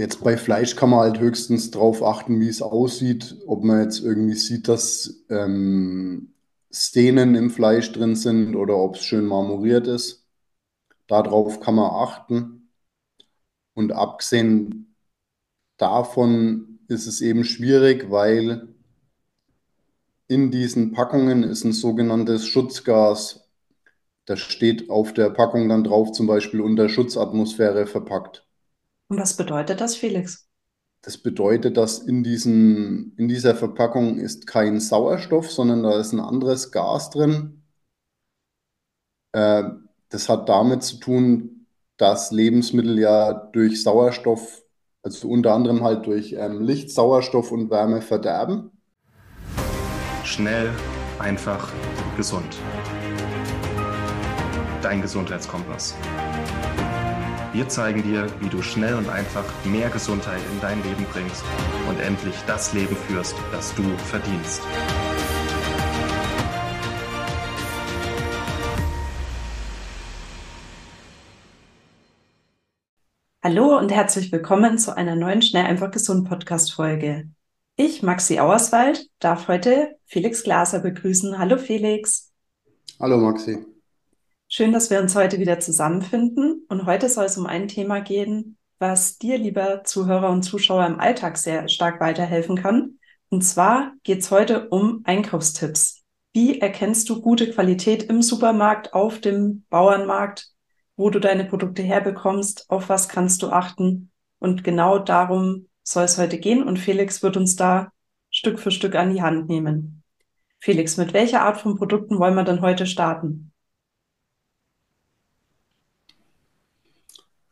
jetzt bei Fleisch kann man halt höchstens drauf achten, wie es aussieht, ob man jetzt irgendwie sieht, dass ähm, Szenen im Fleisch drin sind oder ob es schön marmoriert ist. Darauf kann man achten. Und abgesehen davon ist es eben schwierig, weil in diesen Packungen ist ein sogenanntes Schutzgas. Das steht auf der Packung dann drauf, zum Beispiel unter Schutzatmosphäre verpackt. Und was bedeutet das, Felix? Das bedeutet, dass in, diesen, in dieser Verpackung ist kein Sauerstoff, sondern da ist ein anderes Gas drin. Äh, das hat damit zu tun, dass Lebensmittel ja durch Sauerstoff, also unter anderem halt durch ähm, Licht, Sauerstoff und Wärme verderben. Schnell, einfach, gesund. Dein Gesundheitskompass. Wir zeigen dir, wie du schnell und einfach mehr Gesundheit in dein Leben bringst und endlich das Leben führst, das du verdienst. Hallo und herzlich willkommen zu einer neuen Schnell einfach gesund Podcast Folge. Ich, Maxi Auerswald, darf heute Felix Glaser begrüßen. Hallo Felix. Hallo Maxi. Schön, dass wir uns heute wieder zusammenfinden. Und heute soll es um ein Thema gehen, was dir, lieber Zuhörer und Zuschauer, im Alltag sehr stark weiterhelfen kann. Und zwar geht es heute um Einkaufstipps. Wie erkennst du gute Qualität im Supermarkt, auf dem Bauernmarkt, wo du deine Produkte herbekommst, auf was kannst du achten? Und genau darum soll es heute gehen. Und Felix wird uns da Stück für Stück an die Hand nehmen. Felix, mit welcher Art von Produkten wollen wir denn heute starten?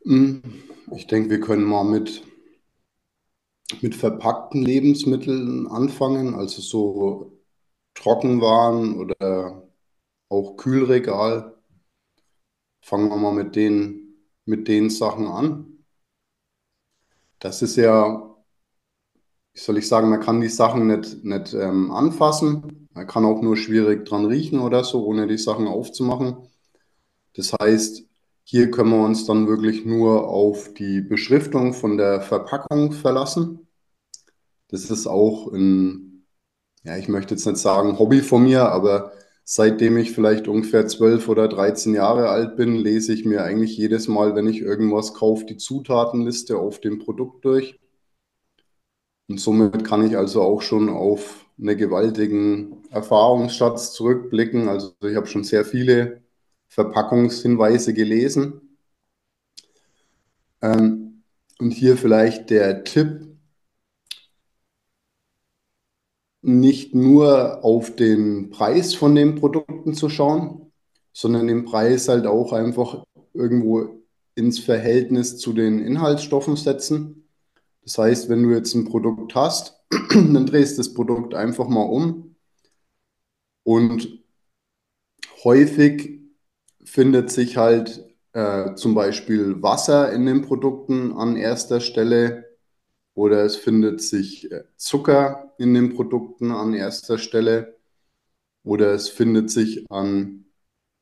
Ich denke, wir können mal mit, mit verpackten Lebensmitteln anfangen, also so Trockenwaren oder auch Kühlregal. Fangen wir mal mit den, mit den Sachen an. Das ist ja, wie soll ich sagen, man kann die Sachen nicht, nicht ähm, anfassen. Man kann auch nur schwierig dran riechen oder so, ohne die Sachen aufzumachen. Das heißt, hier können wir uns dann wirklich nur auf die Beschriftung von der Verpackung verlassen. Das ist auch ein, ja, ich möchte jetzt nicht sagen Hobby von mir, aber seitdem ich vielleicht ungefähr 12 oder 13 Jahre alt bin, lese ich mir eigentlich jedes Mal, wenn ich irgendwas kaufe, die Zutatenliste auf dem Produkt durch. Und somit kann ich also auch schon auf einen gewaltigen Erfahrungsschatz zurückblicken. Also ich habe schon sehr viele Verpackungshinweise gelesen. Ähm, und hier vielleicht der Tipp, nicht nur auf den Preis von den Produkten zu schauen, sondern den Preis halt auch einfach irgendwo ins Verhältnis zu den Inhaltsstoffen setzen. Das heißt, wenn du jetzt ein Produkt hast, dann drehst du das Produkt einfach mal um und häufig findet sich halt äh, zum Beispiel Wasser in den Produkten an erster Stelle oder es findet sich äh, Zucker in den Produkten an erster Stelle oder es findet sich an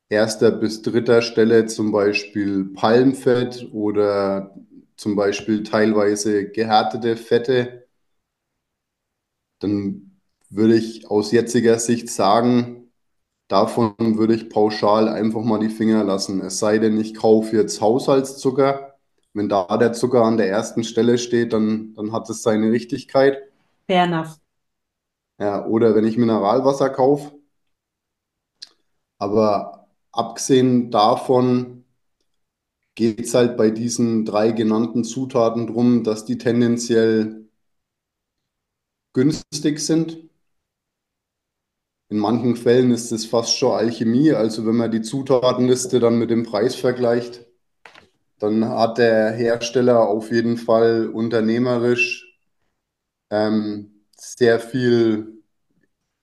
erster bis dritter Stelle zum Beispiel Palmfett oder zum Beispiel teilweise gehärtete Fette, dann würde ich aus jetziger Sicht sagen, Davon würde ich pauschal einfach mal die Finger lassen. Es sei denn, ich kaufe jetzt Haushaltszucker. Wenn da der Zucker an der ersten Stelle steht, dann, dann hat es seine Richtigkeit. Fair enough. Ja, oder wenn ich Mineralwasser kaufe. Aber abgesehen davon geht es halt bei diesen drei genannten Zutaten darum, dass die tendenziell günstig sind in manchen Fällen ist es fast schon Alchemie. Also wenn man die Zutatenliste dann mit dem Preis vergleicht, dann hat der Hersteller auf jeden Fall unternehmerisch ähm, sehr viel,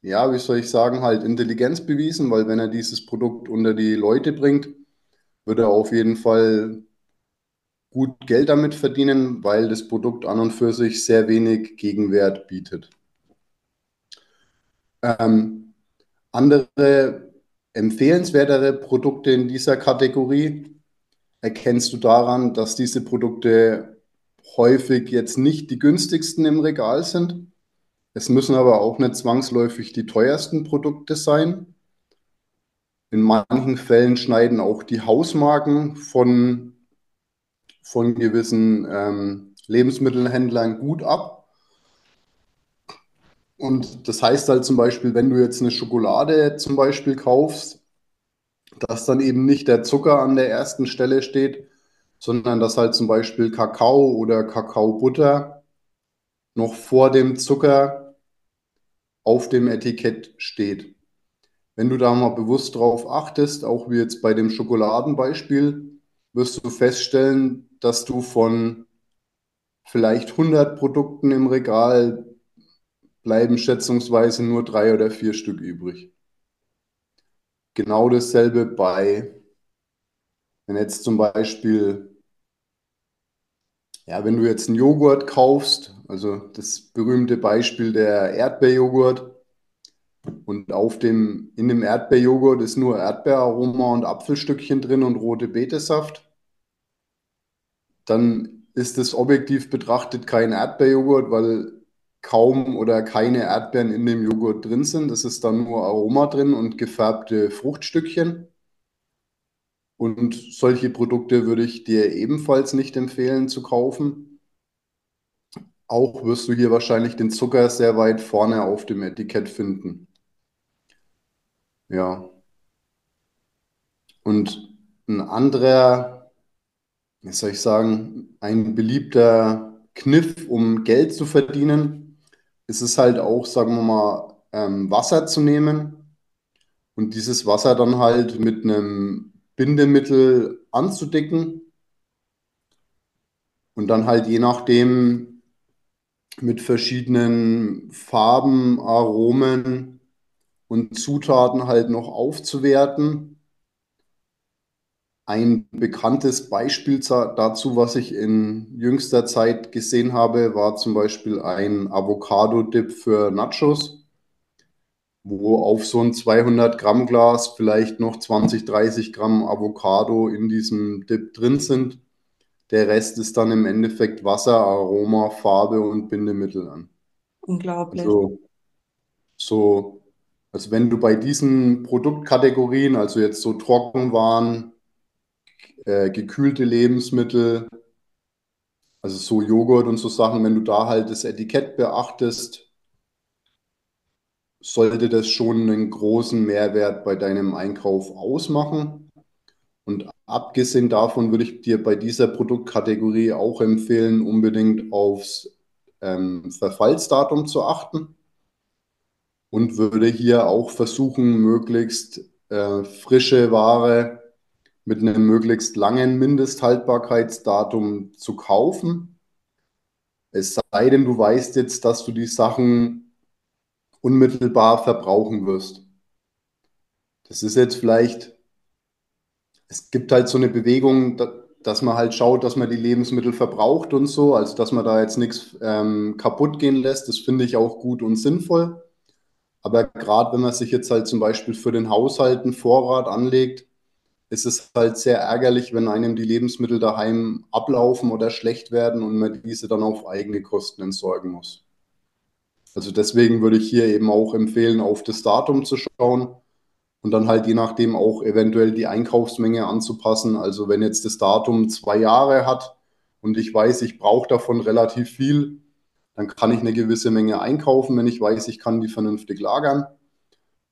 ja, wie soll ich sagen, halt Intelligenz bewiesen, weil wenn er dieses Produkt unter die Leute bringt, wird er auf jeden Fall gut Geld damit verdienen, weil das Produkt an und für sich sehr wenig Gegenwert bietet. Ähm, andere empfehlenswertere Produkte in dieser Kategorie erkennst du daran, dass diese Produkte häufig jetzt nicht die günstigsten im Regal sind. Es müssen aber auch nicht zwangsläufig die teuersten Produkte sein. In manchen Fällen schneiden auch die Hausmarken von, von gewissen ähm, Lebensmittelhändlern gut ab. Und das heißt halt zum Beispiel, wenn du jetzt eine Schokolade zum Beispiel kaufst, dass dann eben nicht der Zucker an der ersten Stelle steht, sondern dass halt zum Beispiel Kakao oder Kakaobutter noch vor dem Zucker auf dem Etikett steht. Wenn du da mal bewusst drauf achtest, auch wie jetzt bei dem Schokoladenbeispiel, wirst du feststellen, dass du von vielleicht 100 Produkten im Regal bleiben schätzungsweise nur drei oder vier Stück übrig. Genau dasselbe bei, wenn jetzt zum Beispiel, ja, wenn du jetzt einen Joghurt kaufst, also das berühmte Beispiel der Erdbeerjoghurt, und auf dem, in dem Erdbeerjoghurt ist nur Erdbeeraroma und Apfelstückchen drin und rote Betesaft, dann ist es objektiv betrachtet kein Erdbeerjoghurt, weil kaum oder keine Erdbeeren in dem Joghurt drin sind. Es ist dann nur Aroma drin und gefärbte Fruchtstückchen. Und solche Produkte würde ich dir ebenfalls nicht empfehlen zu kaufen. Auch wirst du hier wahrscheinlich den Zucker sehr weit vorne auf dem Etikett finden. Ja. Und ein anderer, wie soll ich sagen, ein beliebter Kniff, um Geld zu verdienen, ist es halt auch, sagen wir mal, ähm, Wasser zu nehmen und dieses Wasser dann halt mit einem Bindemittel anzudicken und dann halt je nachdem mit verschiedenen Farben, Aromen und Zutaten halt noch aufzuwerten. Ein bekanntes Beispiel dazu, was ich in jüngster Zeit gesehen habe, war zum Beispiel ein Avocado-Dip für Nachos, wo auf so ein 200 Gramm Glas vielleicht noch 20, 30 Gramm Avocado in diesem Dip drin sind. Der Rest ist dann im Endeffekt Wasser, Aroma, Farbe und Bindemittel an. Unglaublich. Also, so also wenn du bei diesen Produktkategorien, also jetzt so Trockenwaren, äh, gekühlte Lebensmittel, also so Joghurt und so Sachen, wenn du da halt das Etikett beachtest, sollte das schon einen großen Mehrwert bei deinem Einkauf ausmachen. Und abgesehen davon würde ich dir bei dieser Produktkategorie auch empfehlen, unbedingt aufs ähm, Verfallsdatum zu achten und würde hier auch versuchen, möglichst äh, frische Ware mit einem möglichst langen Mindesthaltbarkeitsdatum zu kaufen. Es sei denn, du weißt jetzt, dass du die Sachen unmittelbar verbrauchen wirst. Das ist jetzt vielleicht, es gibt halt so eine Bewegung, dass man halt schaut, dass man die Lebensmittel verbraucht und so, also dass man da jetzt nichts ähm, kaputt gehen lässt. Das finde ich auch gut und sinnvoll. Aber gerade wenn man sich jetzt halt zum Beispiel für den Haushalt einen Vorrat anlegt, ist es halt sehr ärgerlich, wenn einem die Lebensmittel daheim ablaufen oder schlecht werden und man diese dann auf eigene Kosten entsorgen muss. Also deswegen würde ich hier eben auch empfehlen, auf das Datum zu schauen und dann halt je nachdem auch eventuell die Einkaufsmenge anzupassen. Also wenn jetzt das Datum zwei Jahre hat und ich weiß, ich brauche davon relativ viel, dann kann ich eine gewisse Menge einkaufen, wenn ich weiß, ich kann die vernünftig lagern.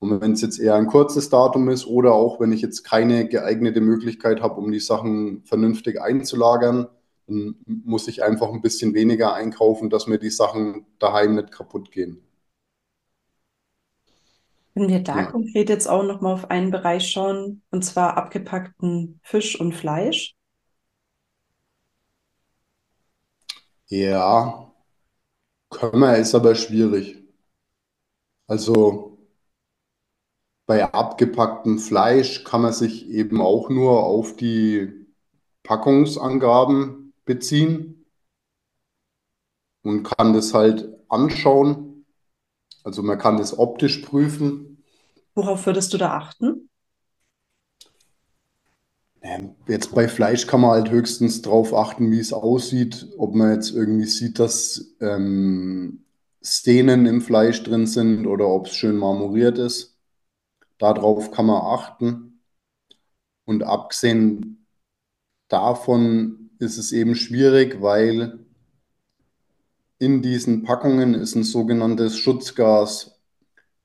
Und wenn es jetzt eher ein kurzes Datum ist oder auch wenn ich jetzt keine geeignete Möglichkeit habe, um die Sachen vernünftig einzulagern, dann muss ich einfach ein bisschen weniger einkaufen, dass mir die Sachen daheim nicht kaputt gehen. Wenn wir da ja. konkret jetzt auch nochmal auf einen Bereich schauen, und zwar abgepackten Fisch und Fleisch. Ja, Können ist aber schwierig. Also bei abgepacktem Fleisch kann man sich eben auch nur auf die Packungsangaben beziehen und kann das halt anschauen. Also man kann das optisch prüfen. Worauf würdest du da achten? Jetzt bei Fleisch kann man halt höchstens drauf achten, wie es aussieht, ob man jetzt irgendwie sieht, dass ähm, Szenen im Fleisch drin sind oder ob es schön marmoriert ist. Darauf kann man achten. Und abgesehen davon ist es eben schwierig, weil in diesen Packungen ist ein sogenanntes Schutzgas.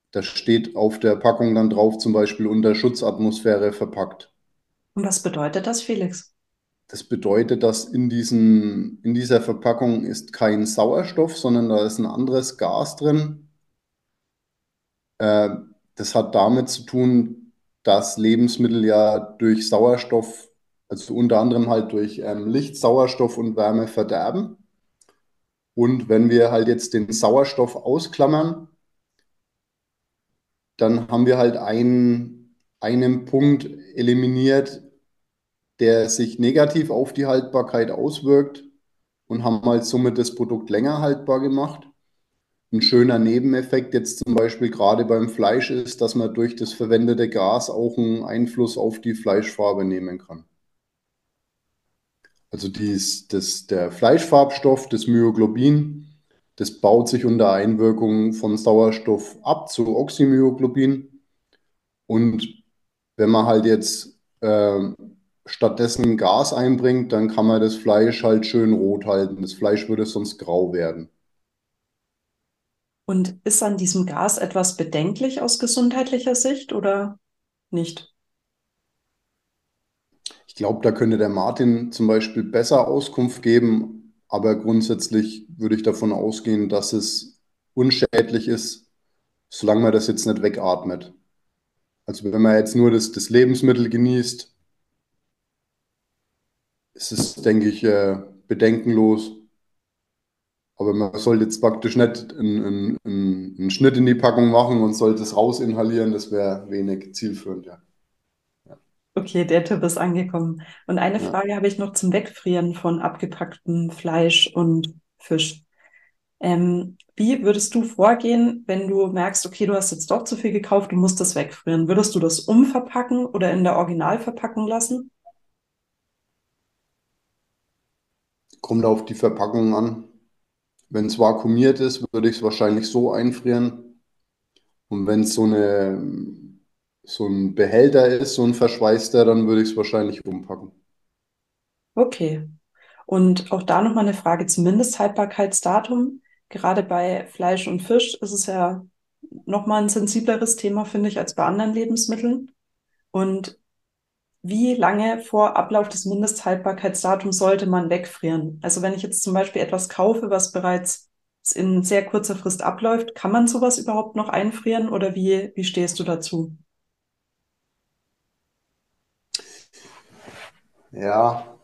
Das steht auf der Packung dann drauf, zum Beispiel unter Schutzatmosphäre verpackt. Und was bedeutet das, Felix? Das bedeutet, dass in diesen, in dieser Verpackung ist kein Sauerstoff, sondern da ist ein anderes Gas drin. Äh, das hat damit zu tun, dass Lebensmittel ja durch Sauerstoff, also unter anderem halt durch ähm, Licht, Sauerstoff und Wärme verderben. Und wenn wir halt jetzt den Sauerstoff ausklammern, dann haben wir halt einen, einen Punkt eliminiert, der sich negativ auf die Haltbarkeit auswirkt und haben halt somit das Produkt länger haltbar gemacht. Ein schöner Nebeneffekt jetzt zum Beispiel gerade beim Fleisch ist, dass man durch das verwendete Gas auch einen Einfluss auf die Fleischfarbe nehmen kann. Also dies, das, der Fleischfarbstoff, das Myoglobin, das baut sich unter Einwirkung von Sauerstoff ab zu Oxymyoglobin. Und wenn man halt jetzt äh, stattdessen Gas einbringt, dann kann man das Fleisch halt schön rot halten. Das Fleisch würde sonst grau werden. Und ist an diesem Gas etwas bedenklich aus gesundheitlicher Sicht oder nicht? Ich glaube, da könnte der Martin zum Beispiel besser Auskunft geben, aber grundsätzlich würde ich davon ausgehen, dass es unschädlich ist, solange man das jetzt nicht wegatmet. Also wenn man jetzt nur das, das Lebensmittel genießt, ist es, denke ich, äh, bedenkenlos. Aber man sollte jetzt praktisch nicht einen, einen, einen, Schnitt in die Packung machen und sollte es rausinhalieren. Das wäre wenig zielführend, ja. ja. Okay, der Tipp ist angekommen. Und eine ja. Frage habe ich noch zum Wegfrieren von abgepacktem Fleisch und Fisch. Ähm, wie würdest du vorgehen, wenn du merkst, okay, du hast jetzt doch zu viel gekauft, du musst das wegfrieren? Würdest du das umverpacken oder in der Originalverpackung lassen? Kommt auf die Verpackung an. Wenn es vakuumiert ist, würde ich es wahrscheinlich so einfrieren. Und wenn es so eine, so ein Behälter ist, so ein verschweißter, dann würde ich es wahrscheinlich umpacken. Okay. Und auch da nochmal eine Frage zum Mindesthaltbarkeitsdatum. Gerade bei Fleisch und Fisch ist es ja nochmal ein sensibleres Thema, finde ich, als bei anderen Lebensmitteln. Und wie lange vor Ablauf des Mindesthaltbarkeitsdatums sollte man wegfrieren? Also wenn ich jetzt zum Beispiel etwas kaufe, was bereits in sehr kurzer Frist abläuft, kann man sowas überhaupt noch einfrieren oder wie, wie stehst du dazu? Ja,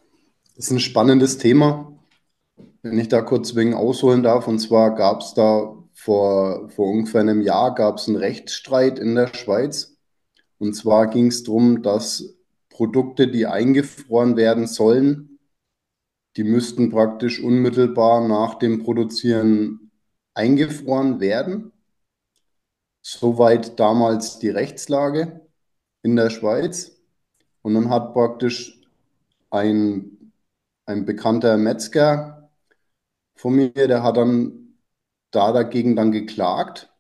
das ist ein spannendes Thema. Wenn ich da kurz wegen ausholen darf, und zwar gab es da vor, vor ungefähr einem Jahr gab einen Rechtsstreit in der Schweiz. Und zwar ging es darum, dass Produkte, die eingefroren werden sollen, die müssten praktisch unmittelbar nach dem Produzieren eingefroren werden. Soweit damals die Rechtslage in der Schweiz. Und dann hat praktisch ein, ein bekannter Metzger von mir, der hat dann da dagegen dann geklagt,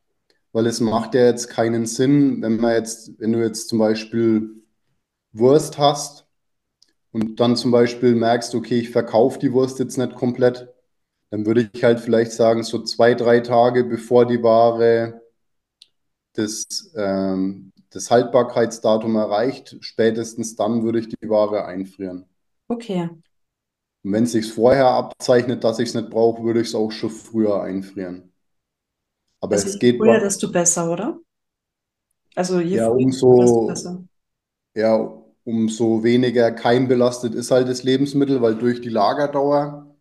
weil es macht ja jetzt keinen Sinn, wenn man jetzt, wenn du jetzt zum Beispiel Wurst hast und dann zum Beispiel merkst, okay, ich verkaufe die Wurst jetzt nicht komplett, dann würde ich halt vielleicht sagen, so zwei, drei Tage bevor die Ware das, ähm, das Haltbarkeitsdatum erreicht, spätestens dann würde ich die Ware einfrieren. Okay. Und wenn es sich vorher abzeichnet, dass ich es nicht brauche, würde ich es auch schon früher einfrieren. Aber also es geht. Je früher, desto besser, oder? Also je ja, früher, umso, desto besser. Ja, umso weniger keimbelastet ist halt das Lebensmittel, weil durch die Lagerdauer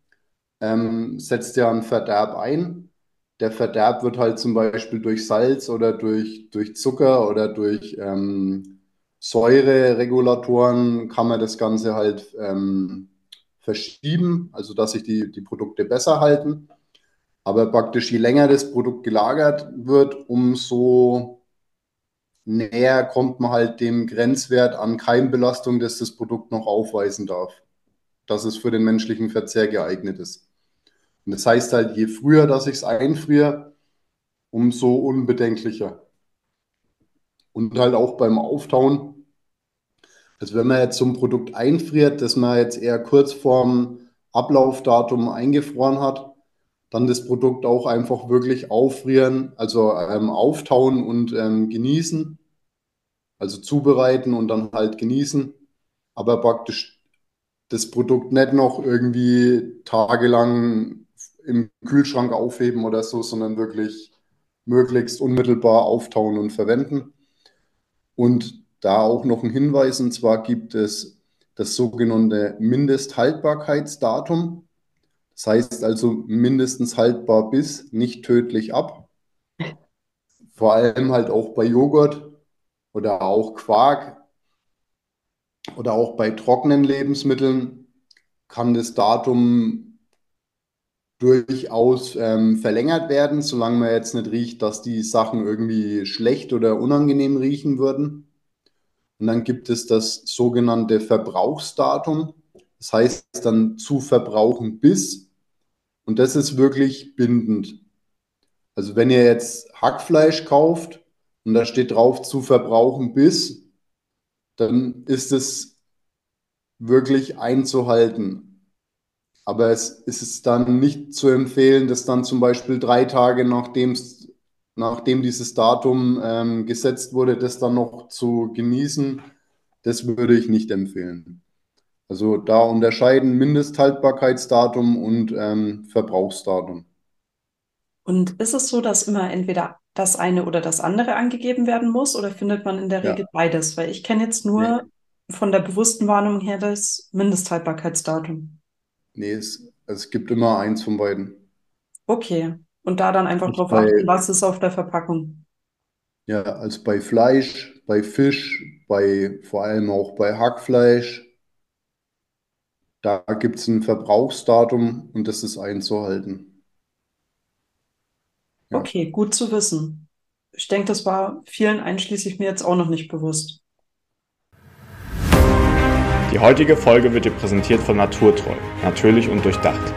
ähm, setzt ja ein Verderb ein. Der Verderb wird halt zum Beispiel durch Salz oder durch, durch Zucker oder durch ähm, Säureregulatoren kann man das Ganze halt ähm, verschieben, also dass sich die, die Produkte besser halten. Aber praktisch je länger das Produkt gelagert wird, umso näher kommt man halt dem Grenzwert an Keimbelastung, das das Produkt noch aufweisen darf, dass es für den menschlichen Verzehr geeignet ist. Und das heißt halt, je früher, dass ich es einfriere, umso unbedenklicher. Und halt auch beim Auftauen. Also wenn man jetzt so ein Produkt einfriert, das man jetzt eher kurz vorm Ablaufdatum eingefroren hat, dann das Produkt auch einfach wirklich auffrieren, also ähm, auftauen und ähm, genießen. Also zubereiten und dann halt genießen. Aber praktisch das Produkt nicht noch irgendwie tagelang im Kühlschrank aufheben oder so, sondern wirklich möglichst unmittelbar auftauen und verwenden. Und da auch noch ein Hinweis, und zwar gibt es das sogenannte Mindesthaltbarkeitsdatum. Das heißt also mindestens haltbar bis, nicht tödlich ab. Vor allem halt auch bei Joghurt oder auch Quark oder auch bei trockenen Lebensmitteln kann das Datum durchaus ähm, verlängert werden, solange man jetzt nicht riecht, dass die Sachen irgendwie schlecht oder unangenehm riechen würden. Und dann gibt es das sogenannte Verbrauchsdatum. Das heißt dann zu verbrauchen bis. Und das ist wirklich bindend. Also wenn ihr jetzt Hackfleisch kauft und da steht drauf zu verbrauchen bis, dann ist es wirklich einzuhalten. Aber es ist dann nicht zu empfehlen, das dann zum Beispiel drei Tage nachdem nachdem dieses Datum ähm, gesetzt wurde, das dann noch zu genießen, das würde ich nicht empfehlen. Also da unterscheiden Mindesthaltbarkeitsdatum und ähm, Verbrauchsdatum. Und ist es so, dass immer entweder das eine oder das andere angegeben werden muss oder findet man in der Regel ja. beides? Weil ich kenne jetzt nur nee. von der bewussten Warnung her das Mindesthaltbarkeitsdatum. Nee, es, es gibt immer eins von beiden. Okay. Und da dann einfach drauf bei, achten, was ist auf der Verpackung. Ja, also bei Fleisch, bei Fisch, bei vor allem auch bei Hackfleisch, da gibt es ein Verbrauchsdatum und das ist einzuhalten. Ja. Okay, gut zu wissen. Ich denke, das war vielen einschließlich mir jetzt auch noch nicht bewusst. Die heutige Folge wird dir präsentiert von Naturtreu, natürlich und durchdacht.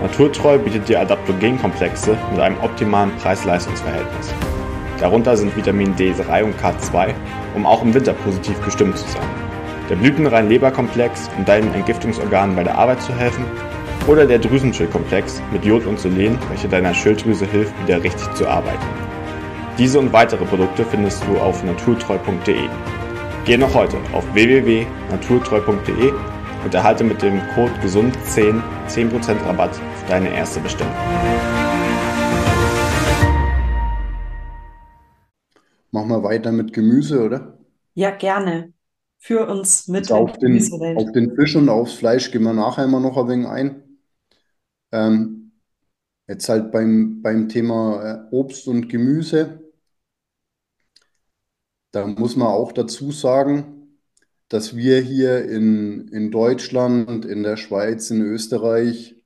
Naturtreu bietet dir Adaptogenkomplexe mit einem optimalen Preis-Leistungs-Verhältnis. Darunter sind Vitamin D3 und K2, um auch im Winter positiv gestimmt zu sein. Der blütenrein Leberkomplex, um deinen Entgiftungsorganen bei der Arbeit zu helfen. Oder der Drüsenschildkomplex mit Jod und Selen, welcher deiner Schilddrüse hilft, wieder richtig zu arbeiten. Diese und weitere Produkte findest du auf naturtreu.de. Geh noch heute auf www.naturtreu.de und erhalte mit dem Code GESUND10 10% Rabatt auf deine erste Bestellung. Machen wir weiter mit Gemüse, oder? Ja, gerne. Für uns mit also auf, den, auf den Fisch und aufs Fleisch gehen wir nachher immer noch ein wenig ein. Ähm, jetzt halt beim, beim Thema äh, Obst und Gemüse. Da muss man auch dazu sagen, dass wir hier in, in Deutschland, in der Schweiz, in Österreich,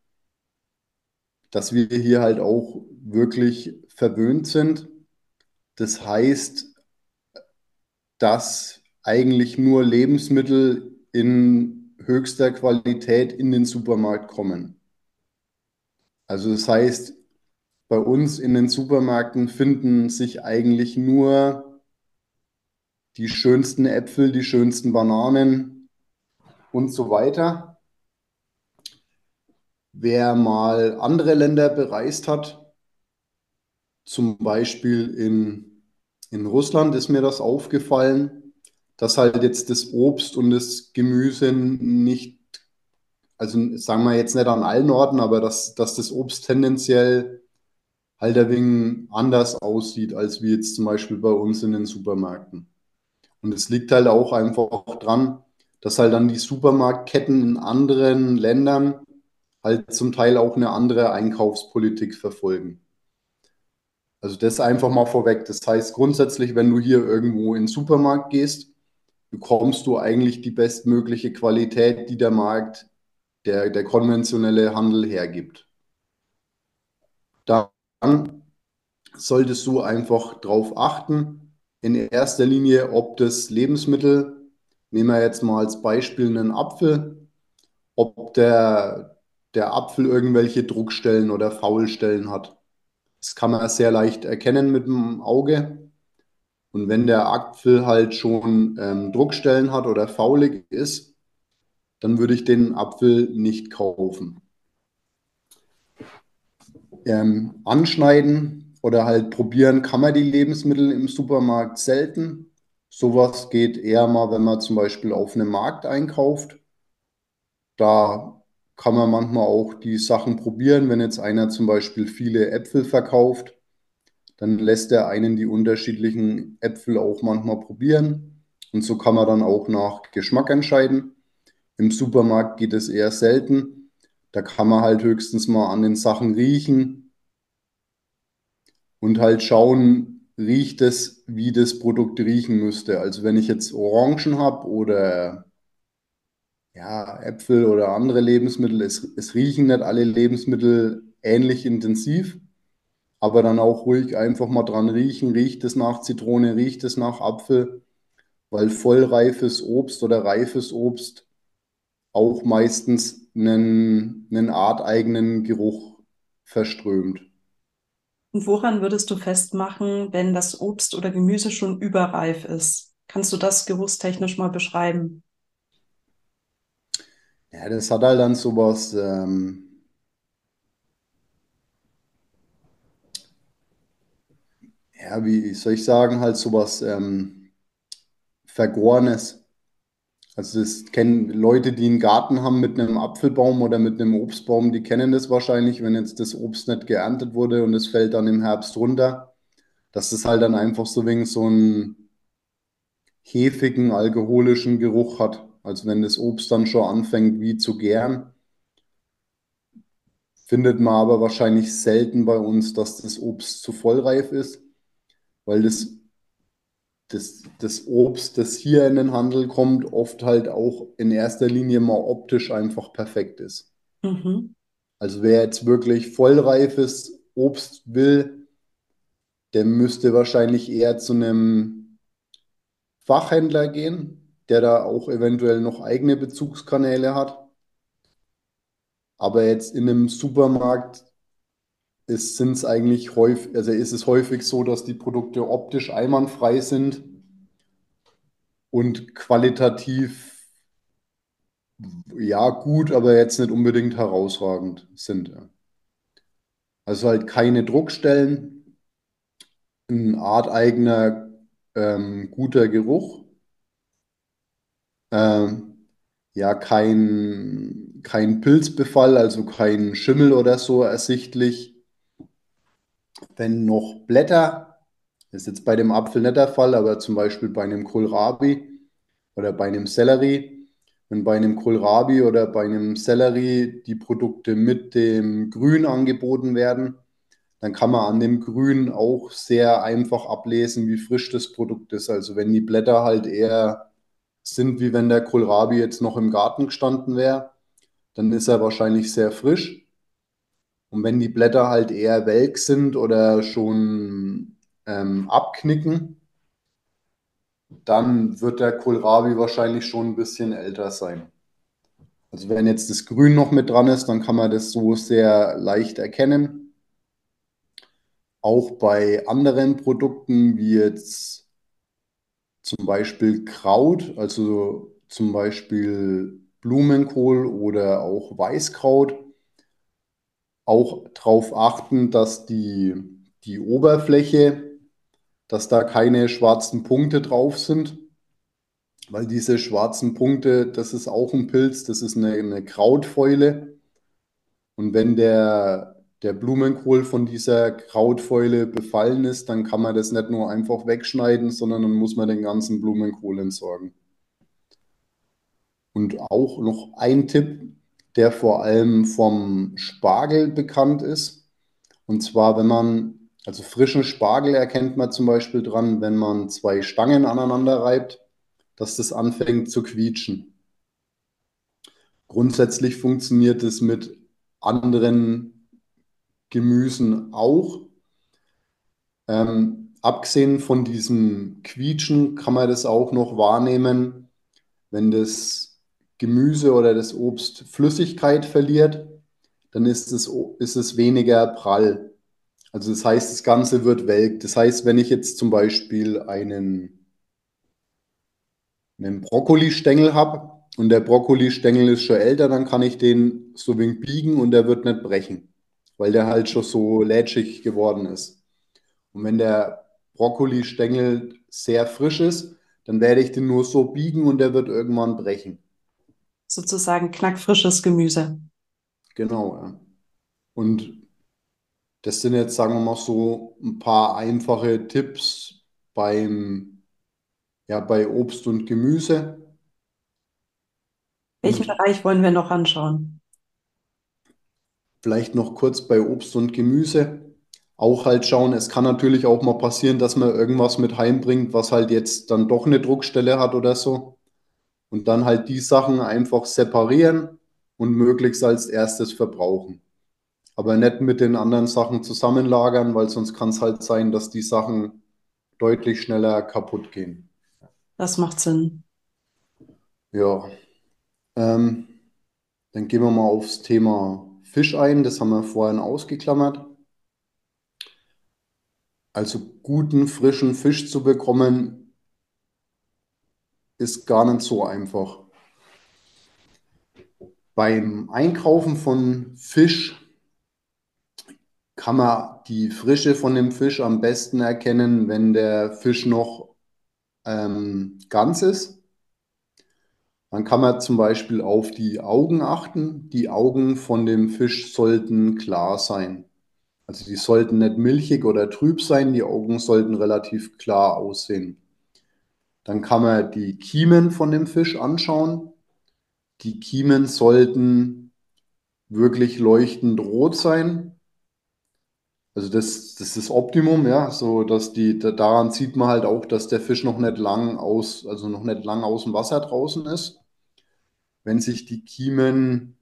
dass wir hier halt auch wirklich verwöhnt sind. Das heißt, dass eigentlich nur Lebensmittel in höchster Qualität in den Supermarkt kommen. Also das heißt, bei uns in den Supermärkten finden sich eigentlich nur die schönsten Äpfel, die schönsten Bananen und so weiter. Wer mal andere Länder bereist hat, zum Beispiel in, in Russland, ist mir das aufgefallen, dass halt jetzt das Obst und das Gemüse nicht, also sagen wir jetzt nicht an allen Orten, aber dass, dass das Obst tendenziell halt ein wenig anders aussieht, als wie jetzt zum Beispiel bei uns in den Supermärkten. Und es liegt halt auch einfach dran, dass halt dann die Supermarktketten in anderen Ländern halt zum Teil auch eine andere Einkaufspolitik verfolgen. Also das einfach mal vorweg. Das heißt grundsätzlich, wenn du hier irgendwo in den Supermarkt gehst, bekommst du eigentlich die bestmögliche Qualität, die der Markt, der, der konventionelle Handel hergibt. Dann solltest du einfach darauf achten, in erster Linie, ob das Lebensmittel, nehmen wir jetzt mal als Beispiel einen Apfel, ob der, der Apfel irgendwelche Druckstellen oder Faulstellen hat. Das kann man sehr leicht erkennen mit dem Auge. Und wenn der Apfel halt schon ähm, Druckstellen hat oder faulig ist, dann würde ich den Apfel nicht kaufen. Ähm, anschneiden oder halt probieren kann man die Lebensmittel im Supermarkt selten. Sowas geht eher mal, wenn man zum Beispiel auf einem Markt einkauft. Da kann man manchmal auch die Sachen probieren. Wenn jetzt einer zum Beispiel viele Äpfel verkauft, dann lässt er einen die unterschiedlichen Äpfel auch manchmal probieren. Und so kann man dann auch nach Geschmack entscheiden. Im Supermarkt geht es eher selten. Da kann man halt höchstens mal an den Sachen riechen und halt schauen, riecht es, wie das Produkt riechen müsste. Also wenn ich jetzt Orangen habe oder ja, Äpfel oder andere Lebensmittel, es, es riechen nicht alle Lebensmittel ähnlich intensiv aber dann auch ruhig einfach mal dran riechen. Riecht es nach Zitrone, riecht es nach Apfel, weil vollreifes Obst oder reifes Obst auch meistens einen, einen arteigenen Geruch verströmt. Und woran würdest du festmachen, wenn das Obst oder Gemüse schon überreif ist? Kannst du das geruchstechnisch mal beschreiben? Ja, das hat halt dann sowas, ähm, ja, wie soll ich sagen, halt sowas ähm, Vergorenes. Also das kennen Leute, die einen Garten haben mit einem Apfelbaum oder mit einem Obstbaum, die kennen das wahrscheinlich, wenn jetzt das Obst nicht geerntet wurde und es fällt dann im Herbst runter, dass das halt dann einfach so wegen so einen hefigen, alkoholischen Geruch hat. Also wenn das Obst dann schon anfängt wie zu gären, findet man aber wahrscheinlich selten bei uns, dass das Obst zu vollreif ist weil das, das, das Obst, das hier in den Handel kommt, oft halt auch in erster Linie mal optisch einfach perfekt ist. Mhm. Also wer jetzt wirklich vollreifes Obst will, der müsste wahrscheinlich eher zu einem Fachhändler gehen, der da auch eventuell noch eigene Bezugskanäle hat. Aber jetzt in einem Supermarkt ist es eigentlich häufig, also ist es häufig so, dass die Produkte optisch einwandfrei sind und qualitativ ja gut, aber jetzt nicht unbedingt herausragend sind. Also halt keine Druckstellen, ein arteigener ähm, guter Geruch, ähm, ja kein, kein Pilzbefall, also kein Schimmel oder so ersichtlich wenn noch Blätter, das ist jetzt bei dem Apfel nicht der Fall, aber zum Beispiel bei einem Kohlrabi oder bei einem Sellerie, wenn bei einem Kohlrabi oder bei einem Sellerie die Produkte mit dem Grün angeboten werden, dann kann man an dem Grün auch sehr einfach ablesen, wie frisch das Produkt ist. Also wenn die Blätter halt eher sind, wie wenn der Kohlrabi jetzt noch im Garten gestanden wäre, dann ist er wahrscheinlich sehr frisch. Und wenn die Blätter halt eher welk sind oder schon ähm, abknicken, dann wird der Kohlrabi wahrscheinlich schon ein bisschen älter sein. Also wenn jetzt das Grün noch mit dran ist, dann kann man das so sehr leicht erkennen. Auch bei anderen Produkten wie jetzt zum Beispiel Kraut, also zum Beispiel Blumenkohl oder auch Weißkraut, auch darauf achten, dass die, die Oberfläche, dass da keine schwarzen Punkte drauf sind, weil diese schwarzen Punkte, das ist auch ein Pilz, das ist eine, eine Krautfäule. Und wenn der, der Blumenkohl von dieser Krautfäule befallen ist, dann kann man das nicht nur einfach wegschneiden, sondern dann muss man den ganzen Blumenkohl entsorgen. Und auch noch ein Tipp, der vor allem vom Spargel bekannt ist. Und zwar, wenn man, also frischen Spargel erkennt man zum Beispiel dran, wenn man zwei Stangen aneinander reibt, dass das anfängt zu quietschen. Grundsätzlich funktioniert es mit anderen Gemüsen auch. Ähm, abgesehen von diesem Quietschen kann man das auch noch wahrnehmen, wenn das Gemüse oder das Obst Flüssigkeit verliert, dann ist es, ist es weniger prall. Also das heißt, das Ganze wird welk. Das heißt, wenn ich jetzt zum Beispiel einen, einen Brokkolistängel habe und der Brokkolistängel ist schon älter, dann kann ich den so wenig biegen und der wird nicht brechen, weil der halt schon so lätschig geworden ist. Und wenn der Brokkolistängel sehr frisch ist, dann werde ich den nur so biegen und der wird irgendwann brechen. Sozusagen knackfrisches Gemüse. Genau, ja. Und das sind jetzt, sagen wir mal so, ein paar einfache Tipps beim, ja, bei Obst und Gemüse. Welchen Und Bereich wollen wir noch anschauen? vielleicht noch kurz bei Obst und Gemüse. Auch halt schauen, es kann natürlich auch mal passieren, dass man irgendwas mit heimbringt, was halt jetzt dann doch eine Druckstelle hat oder so. Und dann halt die Sachen einfach separieren und möglichst als erstes verbrauchen. Aber nicht mit den anderen Sachen zusammenlagern, weil sonst kann es halt sein, dass die Sachen deutlich schneller kaputt gehen. Das macht Sinn. Ja, ähm, dann gehen wir mal aufs Thema Fisch ein. Das haben wir vorhin ausgeklammert. Also guten, frischen Fisch zu bekommen, ist gar nicht so einfach. Beim Einkaufen von Fisch kann man die Frische von dem Fisch am besten erkennen, wenn der Fisch noch ähm, ganz ist. Dann kann man zum Beispiel auf die Augen achten. Die Augen von dem Fisch sollten klar sein. Also die sollten nicht milchig oder trüb sein, die Augen sollten relativ klar aussehen. Dann kann man die Kiemen von dem Fisch anschauen. Die Kiemen sollten wirklich leuchtend rot sein. Also das, das ist das Optimum, ja, so dass die, da- daran sieht man halt auch, dass der Fisch noch nicht lang aus, also noch nicht lang aus dem Wasser draußen ist. Wenn sich die Kiemen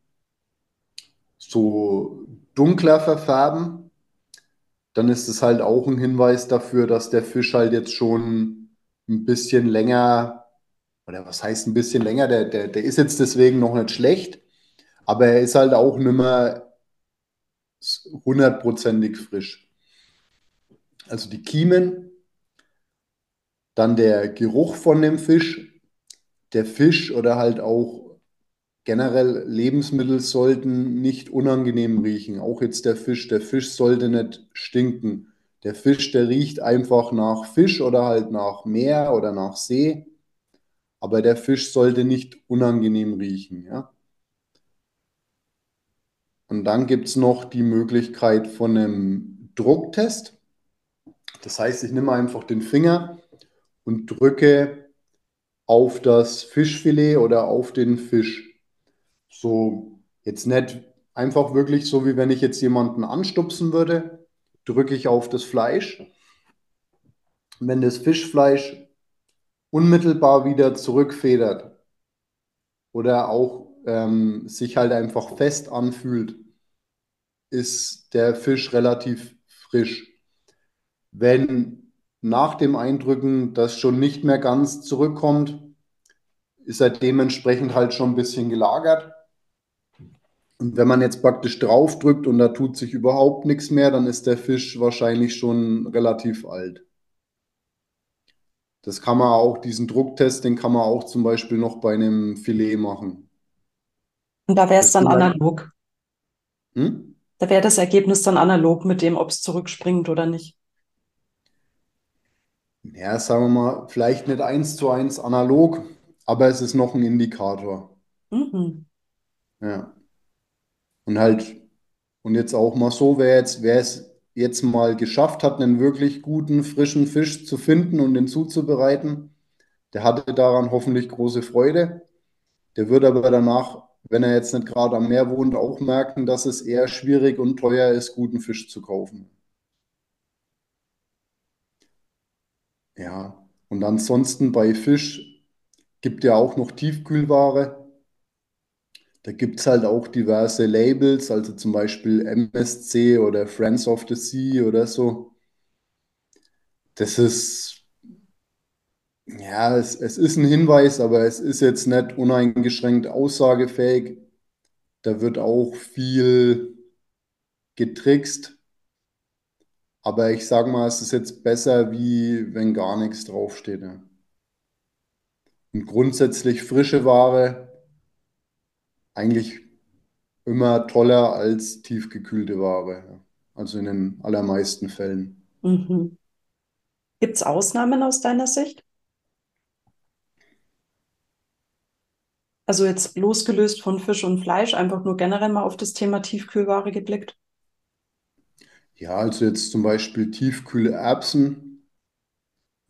so dunkler verfärben, dann ist es halt auch ein Hinweis dafür, dass der Fisch halt jetzt schon ein bisschen länger, oder was heißt ein bisschen länger, der, der, der ist jetzt deswegen noch nicht schlecht, aber er ist halt auch nicht mehr hundertprozentig frisch. Also die Kiemen, dann der Geruch von dem Fisch, der Fisch oder halt auch generell Lebensmittel sollten nicht unangenehm riechen. Auch jetzt der Fisch. Der Fisch sollte nicht stinken. Der Fisch, der riecht einfach nach Fisch oder halt nach Meer oder nach See. Aber der Fisch sollte nicht unangenehm riechen, ja. Und dann gibt es noch die Möglichkeit von einem Drucktest. Das heißt, ich nehme einfach den Finger und drücke auf das Fischfilet oder auf den Fisch. So, jetzt nicht einfach wirklich so, wie wenn ich jetzt jemanden anstupsen würde, drücke ich auf das Fleisch. Wenn das Fischfleisch unmittelbar wieder zurückfedert oder auch ähm, sich halt einfach fest anfühlt, ist der Fisch relativ frisch. Wenn nach dem Eindrücken das schon nicht mehr ganz zurückkommt, ist er dementsprechend halt schon ein bisschen gelagert. Und wenn man jetzt praktisch draufdrückt und da tut sich überhaupt nichts mehr, dann ist der Fisch wahrscheinlich schon relativ alt. Das kann man auch, diesen Drucktest, den kann man auch zum Beispiel noch bei einem Filet machen. Und da wäre es dann, analog. hm? Da wäre das Ergebnis dann analog mit dem, ob es zurückspringt oder nicht. Ja, sagen wir mal, vielleicht nicht eins zu eins analog, aber es ist noch ein Indikator. Mhm. Ja. Und halt, und jetzt auch mal so, wer jetzt, wer es jetzt mal geschafft hat, einen wirklich guten, frischen Fisch zu finden und den zuzubereiten, der hatte daran hoffentlich große Freude. Der wird aber danach, wenn er jetzt nicht gerade am Meer wohnt, auch merken, dass es eher schwierig und teuer ist, guten Fisch zu kaufen. Ja, und ansonsten bei Fisch gibt ja auch noch Tiefkühlware. Da gibt es halt auch diverse Labels, also zum Beispiel MSC oder Friends of the Sea oder so. Das ist, ja, es, es ist ein Hinweis, aber es ist jetzt nicht uneingeschränkt aussagefähig. Da wird auch viel getrickst. Aber ich sag mal, es ist jetzt besser, wie wenn gar nichts draufsteht. Ja. Und grundsätzlich frische Ware eigentlich immer toller als tiefgekühlte Ware. Ja. Also in den allermeisten Fällen. Mhm. Gibt es Ausnahmen aus deiner Sicht? Also jetzt losgelöst von Fisch und Fleisch, einfach nur generell mal auf das Thema Tiefkühlware geblickt. Ja, also jetzt zum Beispiel tiefkühle Erbsen,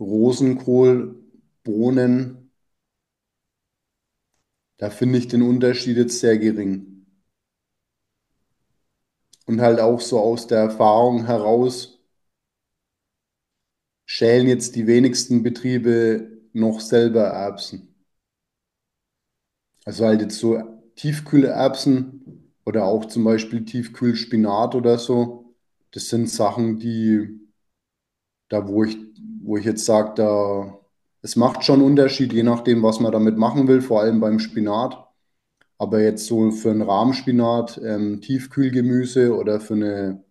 Rosenkohl, Bohnen. Da finde ich den Unterschied jetzt sehr gering. Und halt auch so aus der Erfahrung heraus schälen jetzt die wenigsten Betriebe noch selber Erbsen. Also halt jetzt so tiefkühle Erbsen oder auch zum Beispiel Tiefkühlspinat oder so. Das sind Sachen, die da, wo ich, wo ich jetzt sage, da, es macht schon Unterschied, je nachdem, was man damit machen will, vor allem beim Spinat. Aber jetzt so für einen Rahmspinat, ähm, Tiefkühlgemüse oder für eine,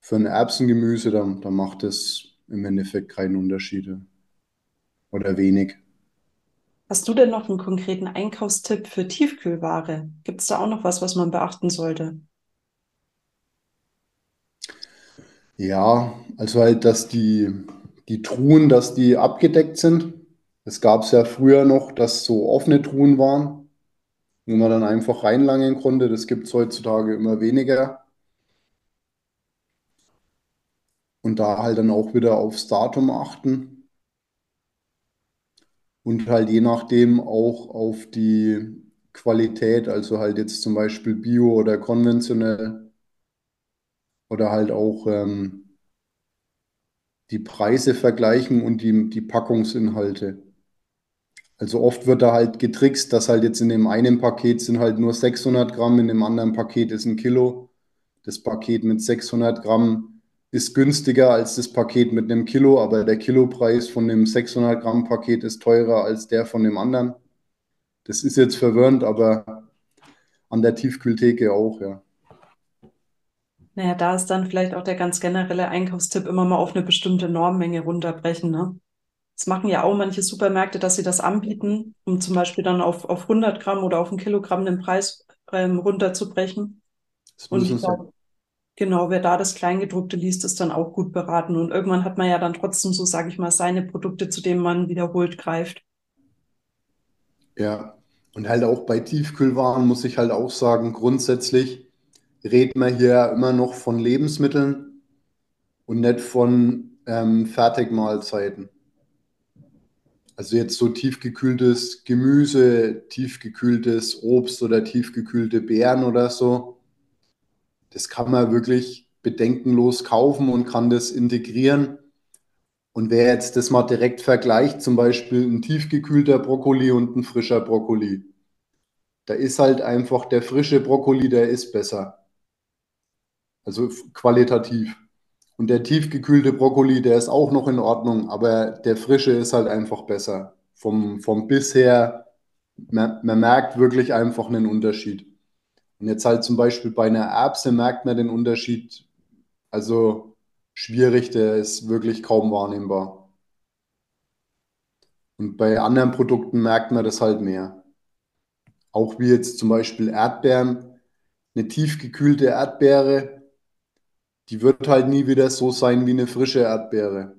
für ein Erbsengemüse, da, da macht es im Endeffekt keinen Unterschied oder wenig. Hast du denn noch einen konkreten Einkaufstipp für Tiefkühlware? Gibt es da auch noch was, was man beachten sollte? Ja, also halt, dass die, die Truhen, dass die abgedeckt sind. Es gab es ja früher noch, dass so offene Truhen waren, wo man dann einfach reinlangen konnte. Das gibt es heutzutage immer weniger. Und da halt dann auch wieder aufs Datum achten. Und halt je nachdem auch auf die Qualität, also halt jetzt zum Beispiel Bio oder konventionell oder halt auch ähm, die Preise vergleichen und die, die Packungsinhalte. Also oft wird da halt getrickst, dass halt jetzt in dem einen Paket sind halt nur 600 Gramm, in dem anderen Paket ist ein Kilo. Das Paket mit 600 Gramm ist günstiger als das Paket mit einem Kilo, aber der Kilopreis von dem 600 Gramm Paket ist teurer als der von dem anderen. Das ist jetzt verwirrend, aber an der Tiefkühltheke auch, ja. Naja, da ist dann vielleicht auch der ganz generelle Einkaufstipp immer mal auf eine bestimmte Normmenge runterbrechen, ne? Das machen ja auch manche Supermärkte, dass sie das anbieten, um zum Beispiel dann auf, auf 100 Gramm oder auf ein Kilogramm den Preis ähm, runterzubrechen. Das Und ich glaube, genau, wer da das Kleingedruckte liest, ist dann auch gut beraten. Und irgendwann hat man ja dann trotzdem so, sage ich mal, seine Produkte, zu denen man wiederholt greift. Ja, und halt auch bei Tiefkühlwaren muss ich halt auch sagen, grundsätzlich reden wir hier immer noch von Lebensmitteln und nicht von ähm, Fertigmahlzeiten. Also jetzt so tiefgekühltes Gemüse, tiefgekühltes Obst oder tiefgekühlte Beeren oder so. Das kann man wirklich bedenkenlos kaufen und kann das integrieren. Und wer jetzt das mal direkt vergleicht, zum Beispiel ein tiefgekühlter Brokkoli und ein frischer Brokkoli, da ist halt einfach der frische Brokkoli, der ist besser. Also qualitativ. Und der tiefgekühlte Brokkoli, der ist auch noch in Ordnung, aber der frische ist halt einfach besser. Vom, vom Biss her, man, man merkt wirklich einfach einen Unterschied. Und jetzt halt zum Beispiel bei einer Erbse merkt man den Unterschied, also schwierig, der ist wirklich kaum wahrnehmbar. Und bei anderen Produkten merkt man das halt mehr. Auch wie jetzt zum Beispiel Erdbeeren. Eine tiefgekühlte Erdbeere, die wird halt nie wieder so sein wie eine frische Erdbeere.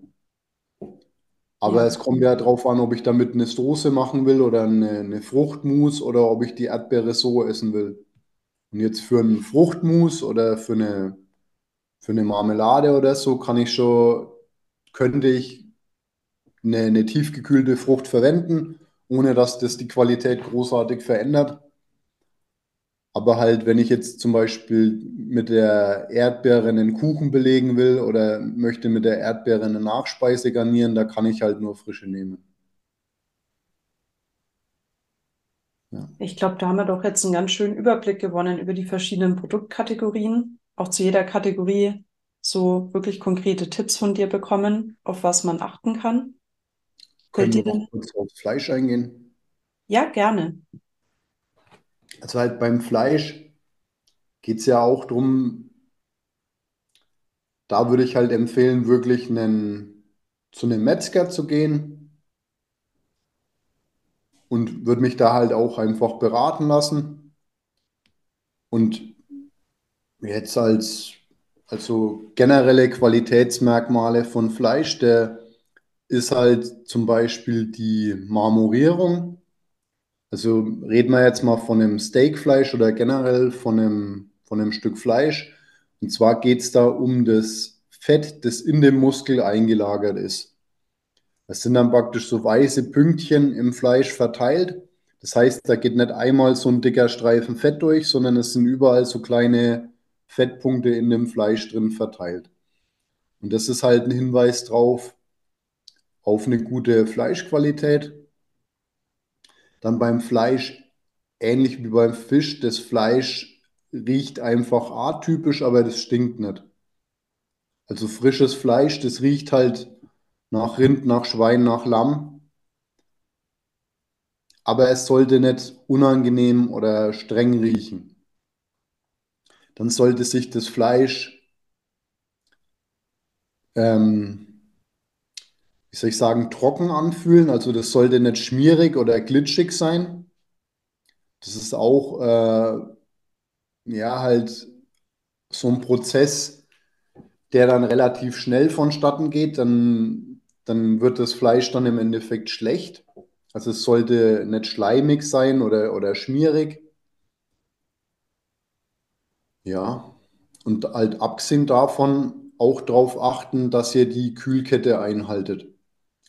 Aber Ja. es kommt ja darauf an, ob ich damit eine Soße machen will oder eine, eine Fruchtmus oder ob ich die Erdbeere so essen will. Und jetzt für einen Fruchtmus oder für eine, für eine Marmelade oder so kann ich schon, könnte ich eine, eine tiefgekühlte Frucht verwenden, ohne dass das die Qualität großartig verändert. Aber halt, wenn ich jetzt zum Beispiel mit der Erdbeere einen Kuchen belegen will oder möchte mit der Erdbeere eine Nachspeise garnieren, da kann ich halt nur frische nehmen. Ja. Ich glaube, da haben wir doch jetzt einen ganz schönen Überblick gewonnen über die verschiedenen Produktkategorien. Auch zu jeder Kategorie so wirklich konkrete Tipps von dir bekommen, auf was man achten kann. Können Fällt wir kurz aufs Fleisch eingehen? Ja, gerne. Also halt beim Fleisch geht es ja auch darum, da würde ich halt empfehlen, wirklich einen, zu einem Metzger zu gehen und würde mich da halt auch einfach beraten lassen. Und jetzt als, also generelle Qualitätsmerkmale von Fleisch, der ist halt zum Beispiel die Marmorierung. Also reden wir jetzt mal von einem Steakfleisch oder generell von einem, von einem Stück Fleisch. Und zwar geht es da um das Fett, das in dem Muskel eingelagert ist. Das sind dann praktisch so weiße Pünktchen im Fleisch verteilt. Das heißt, da geht nicht einmal so ein dicker Streifen Fett durch, sondern es sind überall so kleine Fettpunkte in dem Fleisch drin verteilt. Und das ist halt ein Hinweis drauf, auf eine gute Fleischqualität. Dann beim Fleisch, ähnlich wie beim Fisch, das Fleisch riecht einfach atypisch, aber das stinkt nicht. Also frisches Fleisch, das riecht halt nach Rind, nach Schwein, nach Lamm, aber es sollte nicht unangenehm oder streng riechen. Dann sollte sich das Fleisch, ähm, wie soll ich sagen, trocken anfühlen. Also das sollte nicht schmierig oder glitschig sein. Das ist auch äh, ja halt so ein Prozess, der dann relativ schnell vonstatten geht. Dann, dann wird das Fleisch dann im Endeffekt schlecht. Also es sollte nicht schleimig sein oder, oder schmierig. Ja, und halt abgesehen davon auch darauf achten, dass ihr die Kühlkette einhaltet.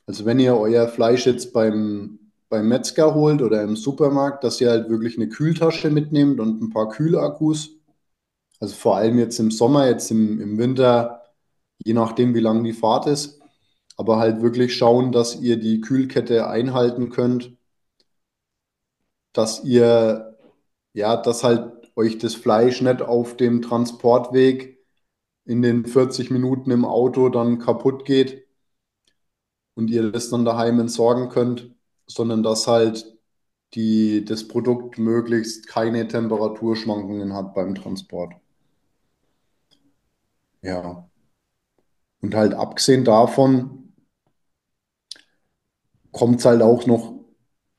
Also wenn ihr euer Fleisch jetzt beim, beim Metzger holt oder im Supermarkt, dass ihr halt wirklich eine Kühltasche mitnehmt und ein paar Kühlakkus. Also vor allem jetzt im Sommer, jetzt im, im Winter, je nachdem, wie lang die Fahrt ist. Aber halt wirklich schauen, dass ihr die Kühlkette einhalten könnt, dass ihr, ja, dass halt euch das Fleisch nicht auf dem Transportweg in den 40 Minuten im Auto dann kaputt geht und ihr das dann daheim entsorgen könnt, sondern dass halt die, das Produkt möglichst keine Temperaturschwankungen hat beim Transport. Ja. Und halt abgesehen davon kommt es halt auch noch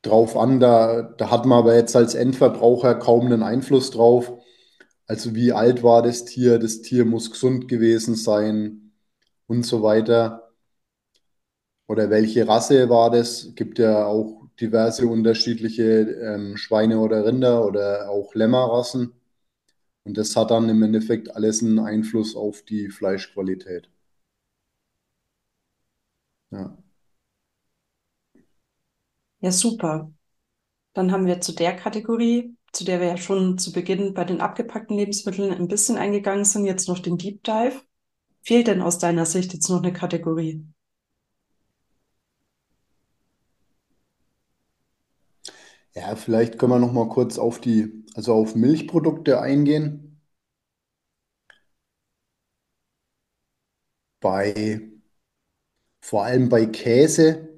drauf an, da, da hat man aber jetzt als Endverbraucher kaum einen Einfluss drauf. Also wie alt war das Tier? Das Tier muss gesund gewesen sein und so weiter. Oder welche Rasse war das? Gibt ja auch diverse unterschiedliche ähm, Schweine oder Rinder oder auch Lämmerrassen. Und das hat dann im Endeffekt alles einen Einfluss auf die Fleischqualität. Ja. Ja, super. Dann haben wir zu der Kategorie, zu der wir ja schon zu Beginn bei den abgepackten Lebensmitteln ein bisschen eingegangen sind, jetzt noch den Deep Dive. Fehlt denn aus deiner Sicht jetzt noch eine Kategorie? Ja, vielleicht können wir noch mal kurz auf die, also auf Milchprodukte eingehen. Bei, vor allem bei Käse.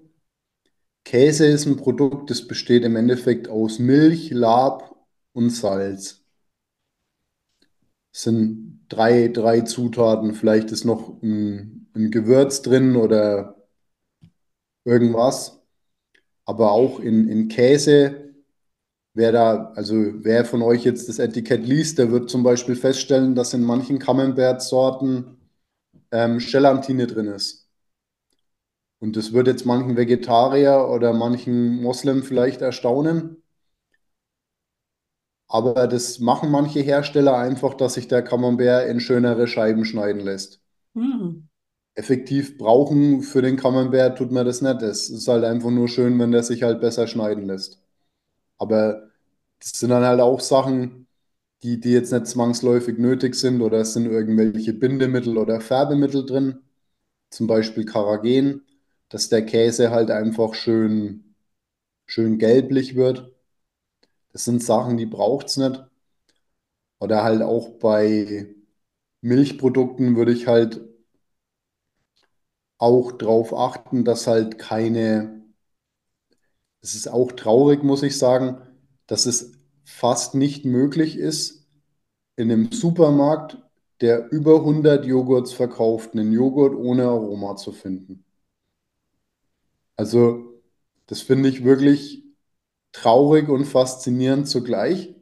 Käse ist ein Produkt, das besteht im Endeffekt aus Milch, Lab und Salz. Das sind drei, drei Zutaten. Vielleicht ist noch ein, ein Gewürz drin oder irgendwas. Aber auch in, in Käse, wer da, also wer von euch jetzt das Etikett liest, der wird zum Beispiel feststellen, dass in manchen Camembert-Sorten ähm, Gelatine drin ist. Und das wird jetzt manchen Vegetarier oder manchen Moslem vielleicht erstaunen. Aber das machen manche Hersteller einfach, dass sich der Camembert in schönere Scheiben schneiden lässt. Hm. Effektiv brauchen für den Camembert tut man das nicht. Es ist halt einfach nur schön, wenn der sich halt besser schneiden lässt. Aber das sind dann halt auch Sachen, die, die jetzt nicht zwangsläufig nötig sind oder es sind irgendwelche Bindemittel oder Färbemittel drin, zum Beispiel Karagen, dass der Käse halt einfach schön, schön gelblich wird. Das sind Sachen, die braucht es nicht. Oder halt auch bei, Milchprodukten würde ich halt auch darauf achten, dass halt keine, es ist auch traurig, muss ich sagen, dass es fast nicht möglich ist, in einem Supermarkt, der über 100 Joghurts verkauft, einen Joghurt ohne Aroma zu finden. Also das finde ich wirklich traurig und faszinierend zugleich,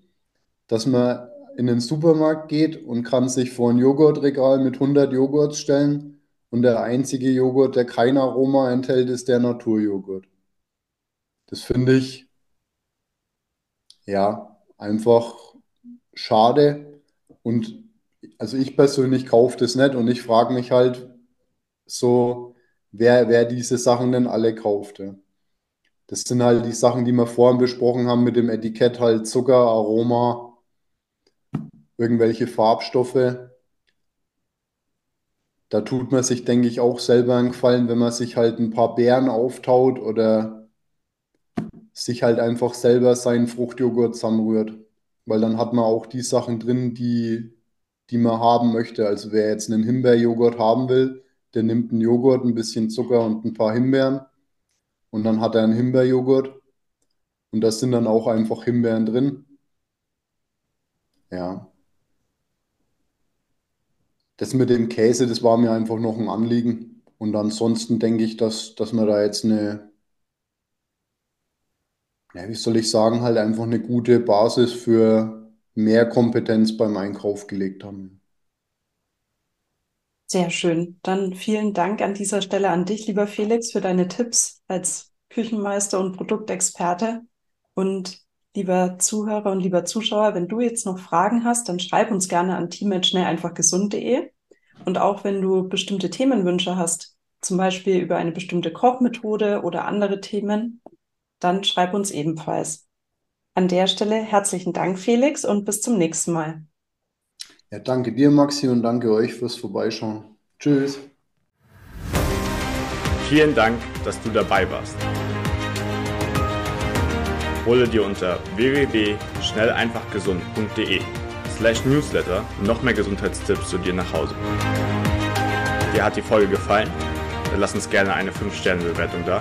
dass man in den Supermarkt geht und kann sich vor ein Joghurtregal mit 100 Joghurts stellen und der einzige Joghurt, der kein Aroma enthält, ist der Naturjoghurt. Das finde ich ja einfach schade und also ich persönlich kaufe das nicht und ich frage mich halt so, wer, wer diese Sachen denn alle kauft. Ja. Das sind halt die Sachen, die wir vorhin besprochen haben mit dem Etikett, halt Zucker, Aroma, irgendwelche Farbstoffe. Da tut man sich, denke ich, auch selber einen Gefallen, wenn man sich halt ein paar Beeren auftaut oder sich halt einfach selber seinen Fruchtjoghurt zusammenrührt. Weil dann hat man auch die Sachen drin, die, die man haben möchte. Also wer jetzt einen Himbeerjoghurt haben will, der nimmt einen Joghurt, ein bisschen Zucker und ein paar Himbeeren. Und dann hat er einen Himbeerjoghurt. Und da sind dann auch einfach Himbeeren drin. Ja. Das mit dem Käse, das war mir einfach noch ein Anliegen. Und ansonsten denke ich, dass, dass wir da jetzt eine, ja, wie soll ich sagen, halt einfach eine gute Basis für mehr Kompetenz beim Einkauf gelegt haben. Sehr schön. Dann vielen Dank an dieser Stelle an dich, lieber Felix, für deine Tipps als Küchenmeister und Produktexperte. Und lieber Zuhörer und lieber Zuschauer, wenn du jetzt noch Fragen hast, dann schreib uns gerne an team@schnelleinfachgesund.de. Und auch wenn du bestimmte Themenwünsche hast, zum Beispiel über eine bestimmte Kochmethode oder andere Themen, dann schreib uns ebenfalls. An der Stelle herzlichen Dank, Felix, und bis zum nächsten Mal. Ja, danke dir, Maxi, und danke euch fürs Vorbeischauen. Tschüss. Vielen Dank, dass du dabei warst. Hole dir unter www.schnelleinfachgesund.de slash newsletter noch mehr Gesundheitstipps zu dir nach Hause. Dir hat die Folge gefallen? Dann lass uns gerne eine 5-Sterne-Bewertung da,